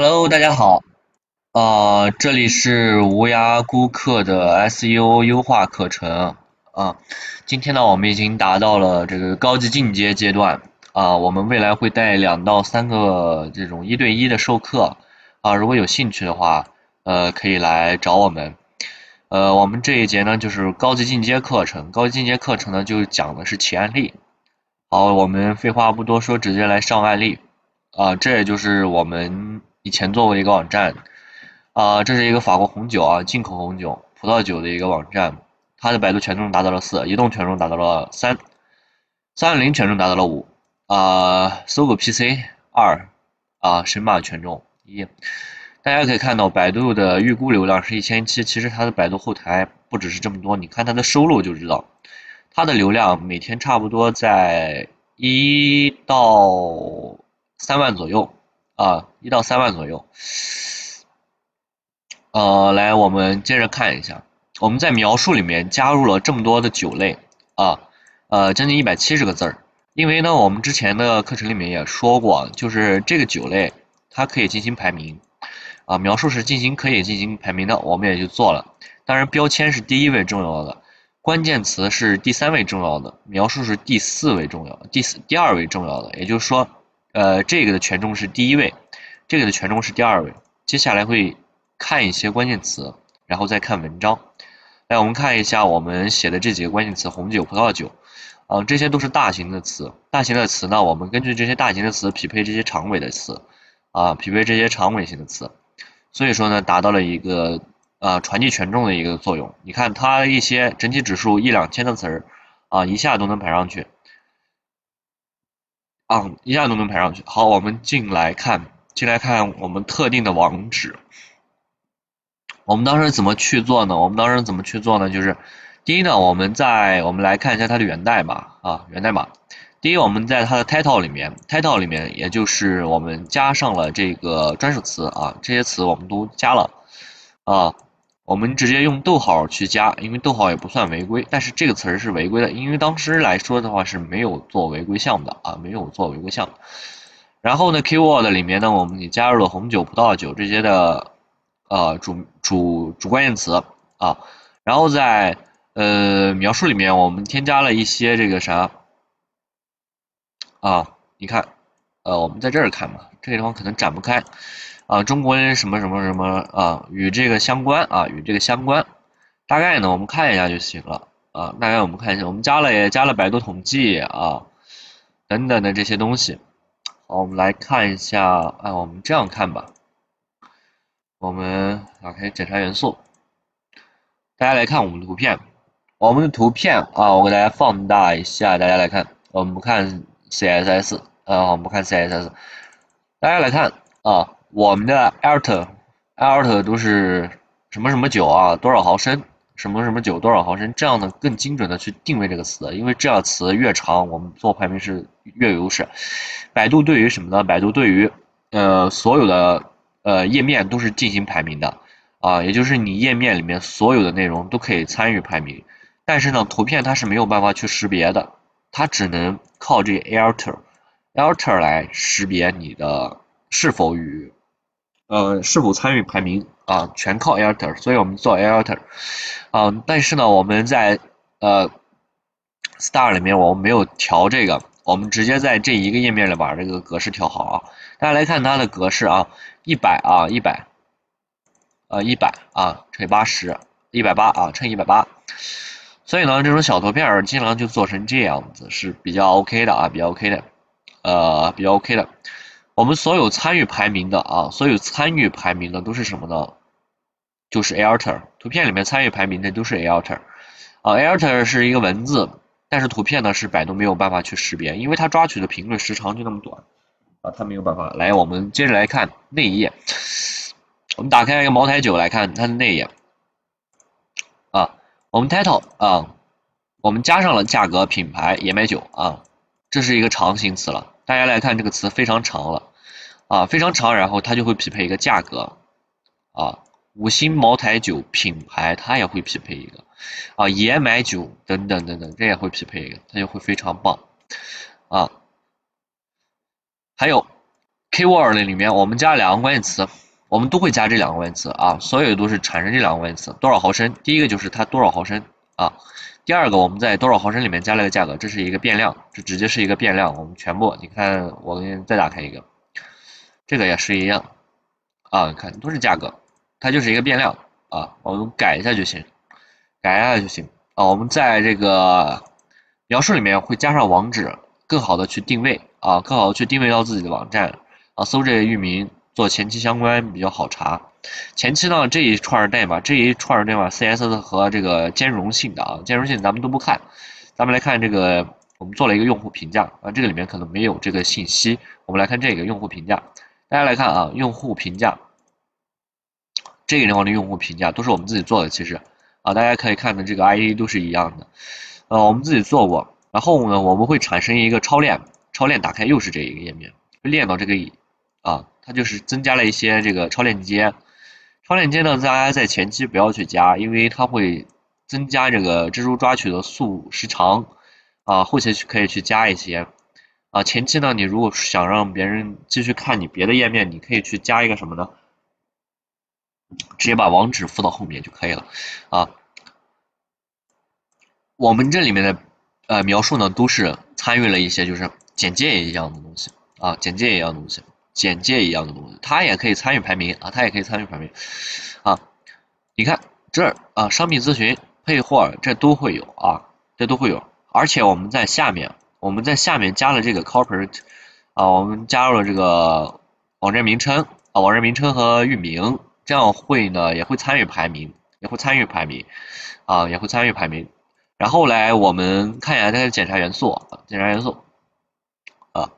Hello，大家好，啊，这里是无涯顾客的 SEO 优化课程啊。今天呢，我们已经达到了这个高级进阶阶段啊。我们未来会带两到三个这种一对一的授课啊。如果有兴趣的话，呃，可以来找我们。呃，我们这一节呢就是高级进阶课程，高级进阶课程呢就讲的是企案例。好，我们废话不多说，直接来上案例啊。这也就是我们。以前做过一个网站，啊，这是一个法国红酒啊，进口红酒、葡萄酒的一个网站，它的百度权重达到了四，移动权重达到了三，三六零权重达到了五，啊，搜狗 PC 二，啊，神马权重一。大家可以看到，百度的预估流量是一千七，其实它的百度后台不只是这么多，你看它的收入就知道，它的流量每天差不多在一到三万左右。啊，一到三万左右。呃，来，我们接着看一下，我们在描述里面加入了这么多的酒类啊，呃，将近一百七十个字儿。因为呢，我们之前的课程里面也说过，就是这个酒类它可以进行排名啊，描述是进行可以进行排名的，我们也就做了。当然，标签是第一位重要的，关键词是第三位重要的，描述是第四位重要，第四第二位重要的，也就是说。呃，这个的权重是第一位，这个的权重是第二位。接下来会看一些关键词，然后再看文章。来，我们看一下我们写的这几个关键词：红酒、葡萄酒，啊，这些都是大型的词。大型的词呢，我们根据这些大型的词匹配这些长尾的词，啊，匹配这些长尾型的词。所以说呢，达到了一个啊传递权重的一个作用。你看它一些整体指数一两千的词儿，啊，一下都能排上去。啊，一下都能排上去。好，我们进来看，进来看我们特定的网址。我们当时怎么去做呢？我们当时怎么去做呢？就是第一呢，我们在我们来看一下它的源代码啊，源代码。第一，我们在它的 title 里面，title 里面也就是我们加上了这个专属词啊，这些词我们都加了啊。我们直接用逗号去加，因为逗号也不算违规，但是这个词儿是违规的，因为当时来说的话是没有做违规项目的啊，没有做违规项目。然后呢，keyword 里面呢，我们也加入了红酒、葡萄酒这些的呃主主主关键词啊。然后在呃描述里面，我们添加了一些这个啥啊？你看，呃，我们在这儿看吧，这个地方可能展不开。啊，中国人什么什么什么啊，与这个相关啊，与这个相关，大概呢，我们看一下就行了啊。大概我们看一下，我们加了也加了百度统计啊，等等的这些东西。好，我们来看一下，啊，我们这样看吧。我们打开检查元素，大家来看我们的图片，我们的图片啊，我给大家放大一下，大家来看，我们不看 CSS，啊，我们不看 CSS，大家来看啊。我们的 alt，alt 都是什么什么酒啊，多少毫升，什么什么酒多少毫升，这样呢更精准的去定位这个词，因为这样词越长，我们做排名是越有优势。百度对于什么呢？百度对于呃所有的呃页面都是进行排名的啊，也就是你页面里面所有的内容都可以参与排名，但是呢图片它是没有办法去识别的，它只能靠这 alt，alt 来识别你的是否与呃，是否参与排名啊？全靠 alter，所以我们做 alter，啊，但是呢，我们在呃 star 里面我们没有调这个，我们直接在这一个页面里把这个格式调好啊。大家来看它的格式啊，一百啊，一百，呃，一百啊乘以八十，一百八啊乘以一百八。所以呢，这种小图片儿尽量就做成这样子是比较 OK 的啊，比较 OK 的，呃，比较 OK 的。我们所有参与排名的啊，所有参与排名的都是什么呢？就是 alter 图片里面参与排名的都是 alter 啊，alter 是一个文字，但是图片呢是百度没有办法去识别，因为它抓取的频率时长就那么短啊，它没有办法。来，我们接着来看内页，我们打开一个茅台酒来看它的内页啊，我们 title 啊，我们加上了价格、品牌、野买酒啊，这是一个长形词了。大家来看这个词非常长了，啊，非常长，然后它就会匹配一个价格，啊，五星茅台酒品牌它也会匹配一个，啊，野买酒等等等等，这也会匹配一个，它就会非常棒，啊，还有 keyword 里面我们加两个关键词，我们都会加这两个关键词啊，所有都是产生这两个关键词，多少毫升，第一个就是它多少毫升啊，第二个我们在多少毫升里面加了个价格，这是一个变量，这直接是一个变量，我们全部你看，我给你再打开一个，这个也是一样啊，看都是价格，它就是一个变量啊，我们改一下就行，改一下就行啊，我们在这个描述里面会加上网址，更好的去定位啊，更好的去定位到自己的网站。啊，搜这个域名做前期相关比较好查。前期呢这一串代码，这一串代码 CSS 和这个兼容性的啊，兼容性咱们都不看，咱们来看这个，我们做了一个用户评价啊，这个里面可能没有这个信息。我们来看这个用户评价，大家来看啊，用户评价，这个地方的用户评价都是我们自己做的，其实啊，大家可以看的这个 ID 都是一样的，呃，我们自己做过。然后呢，我们会产生一个超链，超链打开又是这一个页面，链到这个。啊，它就是增加了一些这个超链接，超链接呢，大家在前期不要去加，因为它会增加这个蜘蛛抓取的速时长，啊，后期去可以去加一些，啊，前期呢，你如果想让别人继续看你别的页面，你可以去加一个什么呢？直接把网址附到后面就可以了，啊，我们这里面的呃描述呢，都是参与了一些就是简介一样的东西，啊，简介一样的东西。简介一样的东西，它也可以参与排名啊，它也可以参与排名啊。你看这儿啊，商品咨询、配货，这都会有啊，这都会有。而且我们在下面，我们在下面加了这个 corporate 啊，我们加入了这个网站名称啊，网站名称和域名，这样会呢也会参与排名，也会参与排名啊，也会参与排名。然后来我们看一下它的检查元素，检查元素啊。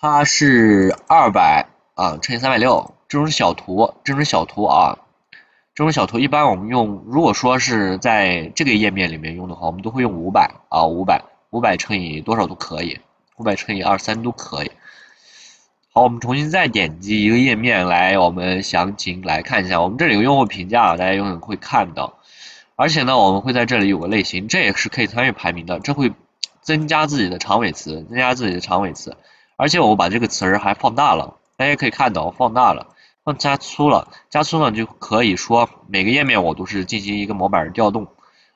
它是二百啊乘以三百六，这种小图，这种小图啊，这种小图一般我们用，如果说是在这个页面里面用的话，我们都会用五百啊，五百，五百乘以多少都可以，五百乘以二三都可以。好，我们重新再点击一个页面来，我们详情来看一下，我们这里有用户评价，大家有可能会看到，而且呢，我们会在这里有个类型，这也是可以参与排名的，这会增加自己的长尾词，增加自己的长尾词。而且我把这个词儿还放大了，大家可以看到放大了，放加粗了，加粗呢就可以说每个页面我都是进行一个模板的调动，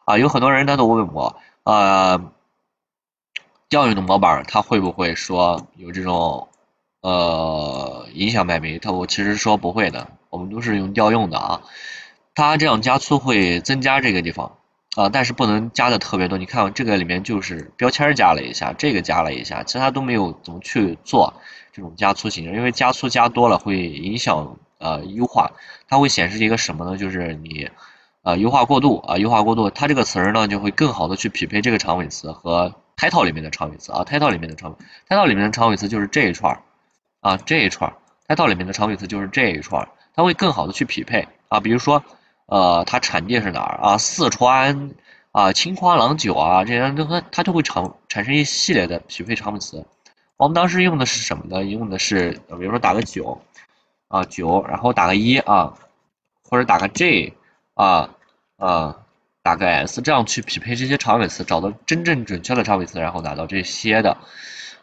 啊，有很多人他都问我，呃，调用的模板它会不会说有这种呃影响排名？它我其实说不会的，我们都是用调用的啊，它这样加粗会增加这个地方。啊，但是不能加的特别多。你看这个里面就是标签加了一下，这个加了一下，其他都没有怎么去做这种加粗形式，因为加粗加多了会影响呃优化。它会显示一个什么呢？就是你呃优化过度啊，优化过度，它这个词儿呢就会更好的去匹配这个长尾词和 title 里面的长尾词啊，title 里面的长 title 里面的长尾词就是这一串啊，这一串 title 里面的长尾词就是这一串，它会更好的去匹配啊，比如说。呃，它产地是哪儿啊？四川啊，青花郎酒啊，这些都和它就会产产生一系列的匹配长尾词。我们当时用的是什么呢？用的是，比如说打个九啊九，然后打个一啊，或者打个 J 啊啊，打个 S，这样去匹配这些长尾词，找到真正准确的长尾词，然后拿到这些的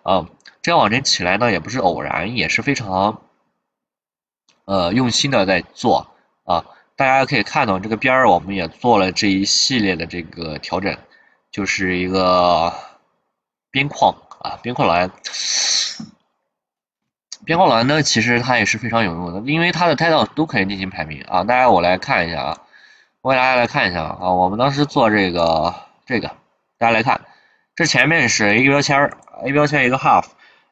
啊，这样网站起来呢也不是偶然，也是非常呃用心的在做啊。大家可以看到这个边儿，我们也做了这一系列的这个调整，就是一个边框啊，边框栏。边框栏呢，其实它也是非常有用的，因为它的 title 都可以进行排名啊。大家我来看一下啊，我给大家来看一下啊，我们当时做这个这个，大家来看，这前面是一个标签儿，A 标签一个 half，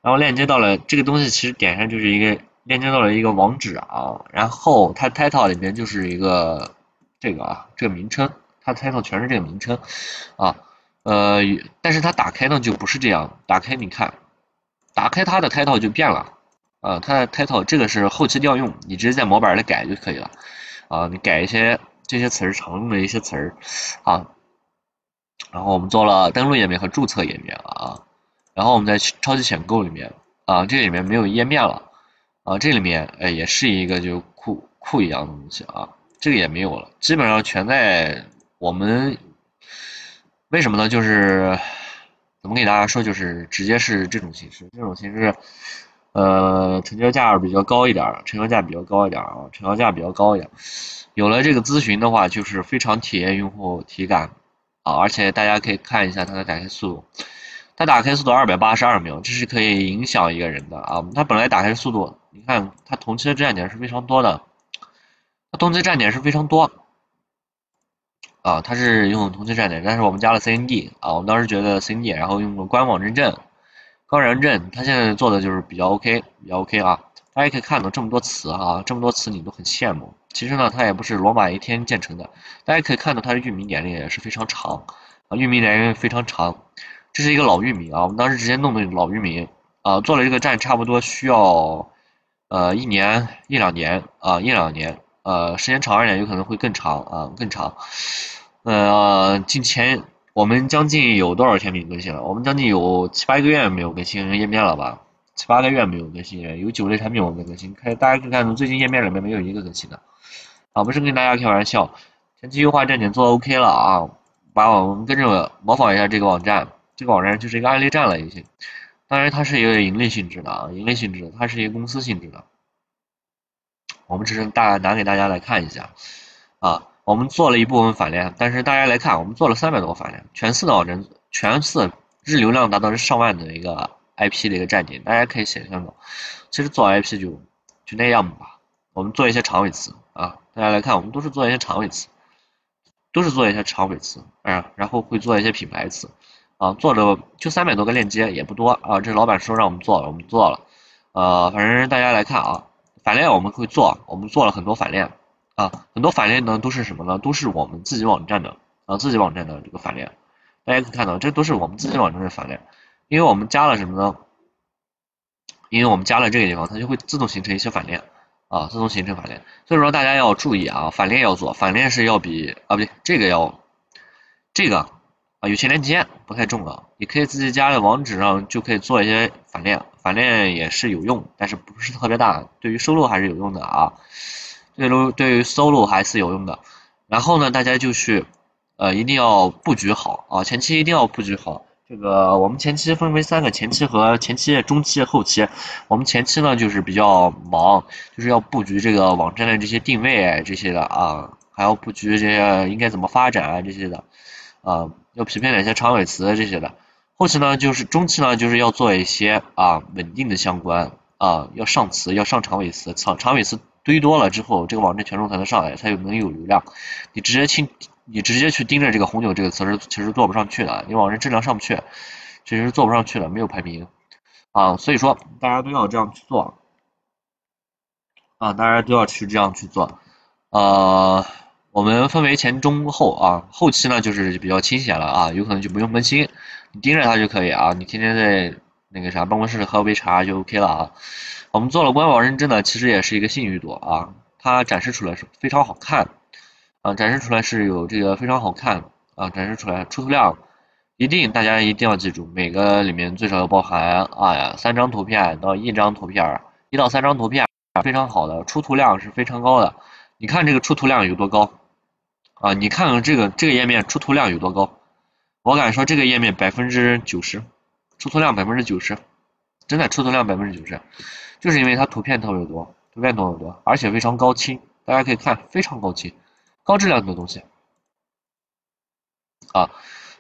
然后链接到了这个东西，其实点上就是一个。链接到了一个网址啊，然后它 title 里面就是一个这个啊，这个名称，它 title 全是这个名称啊，呃，但是它打开呢就不是这样，打开你看，打开它的 title 就变了啊，它的 title 这个是后期调用，你直接在模板里改就可以了啊，你改一些这些词儿常用的一些词儿啊，然后我们做了登录页面和注册页面啊，然后我们在超级选购里面啊，这里面没有页面了。啊，这里面哎也是一个就库库一样的东西啊，这个也没有了，基本上全在我们为什么呢？就是怎么给大家说，就是直接是这种形式，这种形式呃，成交价比较高一点，成交价比较高一点啊，成交价比较高一点。有了这个咨询的话，就是非常体验用户体感啊，而且大家可以看一下它的打开速度，它打开速度二百八十二秒，这是可以影响一个人的啊。它本来打开速度，你看它同期的站点是非常多的，它同期站点是非常多啊，它是用同期站点，但是我们加了 CND 啊，我们当时觉得 CND，然后用了官网认证。高认证，它现在做的就是比较 OK，比较 OK 啊。大家可以看到这么多词啊，这么多词你都很羡慕。其实呢，它也不是罗马一天建成的。大家可以看到它的域名年龄也是非常长啊，域名年龄非常长。这是一个老域名啊，我们当时直接弄的老域名啊，做了这个站差不多需要呃一年一两年啊，一两年呃，时间长一点有可能会更长啊，更长。呃，近前。我们将近有多少天没更新了？我们将近有七八个月没有更新页面了吧？七八个月没有更新，有九类产品我们在更新。看大家可以看到，最近页面里面没有一个更新的。啊，不是跟大家开玩笑，前期优化站点做 OK 了啊，把我们跟着模仿一下这个网站，这个网站就是一个案例站了已经。当然它是一个盈利性质的啊，盈利性质，它是一个公司性质的。我们只是大拿给大家来看一下啊。我们做了一部分反链，但是大家来看，我们做了三百多个反链，全四的人，全四日流量达到是上万的一个 IP 的一个站点，大家可以想象到，其实做 IP 就就那样吧。我们做一些长尾词啊，大家来看，我们都是做一些长尾词，都是做一些长尾词，啊，然后会做一些品牌词，啊，做的就三百多个链接也不多啊，这老板说让我们做了，我们做了，呃，反正大家来看啊，反链我们会做，我们做了很多反链。啊，很多反链呢都是什么呢？都是我们自己网站的啊，自己网站的这个反链。大家可以看到，这都是我们自己网站的反链，因为我们加了什么呢？因为我们加了这个地方，它就会自动形成一些反链啊，自动形成反链。所以说大家要注意啊，反链要做，反链是要比啊不对，这个要这个啊有些链接不太重要，你可以自己加的网址上就可以做一些反链，反链也是有用，但是不是特别大，对于收入还是有用的啊。对于对于 solo 还是有用的，然后呢，大家就是，呃，一定要布局好啊，前期一定要布局好。这个我们前期分为三个前期和前期、中期、后期。我们前期呢就是比较忙，就是要布局这个网站的这些定位这些的啊，还要布局这些应该怎么发展啊这些的，啊，要匹配哪些长尾词这些的。后期呢就是中期呢就是要做一些啊稳定的相关啊，要上词，要上长尾词，长长尾词。堆多了之后，这个网站权重才能上来，才有能有流量。你直接去，你直接去盯着这个红酒这个词是其实做不上去的，你网站质量上不去，其实做不上去的，没有排名啊。所以说大家都要这样去做啊，大家都要去这样去做。呃，我们分为前中后啊，后期呢就是比较清闲了啊，有可能就不用更新，你盯着它就可以啊，你天天在那个啥办公室喝杯茶就 OK 了啊。我们做了官网认证呢，其实也是一个信誉度啊，它展示出来是非常好看啊，展示出来是有这个非常好看啊，展示出来出图量一定大家一定要记住，每个里面最少要包含啊呀三张图片到一张图片，一到三张图片非常好的出图量是非常高的，你看这个出图量有多高啊？你看看这个这个页面出图量有多高？我敢说这个页面百分之九十出图量百分之九十，真的出图量百分之九十。就是因为它图片特别多，图片特别多，而且非常高清，大家可以看非常高清，高质量的东西啊！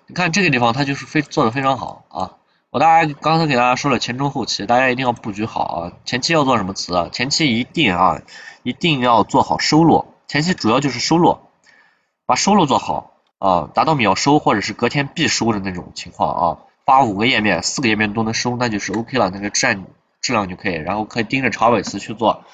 你看这个地方，它就是非做的非常好啊！我大家刚才给大家说了前中后期，大家一定要布局好啊！前期要做什么词啊？前期一定啊，一定要做好收录，前期主要就是收录，把收录做好啊，达到秒收或者是隔天必收的那种情况啊！发五个页面，四个页面都能收，那就是 OK 了，那个站。质量就可以，然后可以盯着长尾词去做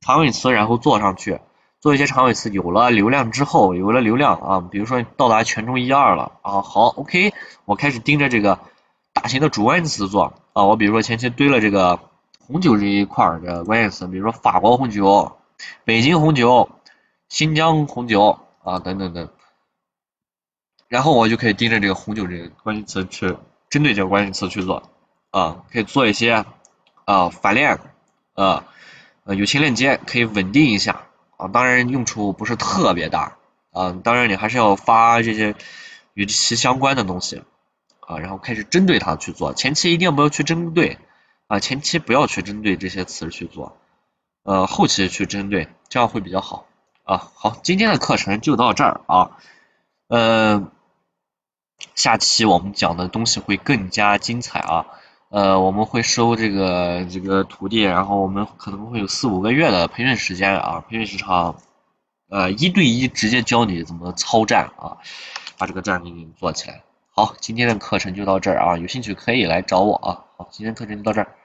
长尾词，然后做上去，做一些长尾词，有了流量之后，有了流量啊，比如说到达权重一二了啊，好，OK，我开始盯着这个大型的主关键词做啊，我比如说前期堆了这个红酒这一块的关键词，比如说法国红酒、北京红酒、新疆红酒啊等等等，然后我就可以盯着这个红酒这个关键词去针对这个关键词去做啊，可以做一些。啊，反链，啊，友情链接可以稳定一下啊，当然用处不是特别大啊，当然你还是要发这些与其相关的东西啊，然后开始针对它去做，前期一定不要去针对啊，前期不要去针对这些词去做，呃，后期去针对，这样会比较好啊。好，今天的课程就到这儿啊，嗯，下期我们讲的东西会更加精彩啊。呃，我们会收这个这个徒弟，然后我们可能会有四五个月的培训时间啊，培训时长，呃，一对一直接教你怎么操战啊，把这个战给你做起来。好，今天的课程就到这儿啊，有兴趣可以来找我啊。好，今天课程就到这儿。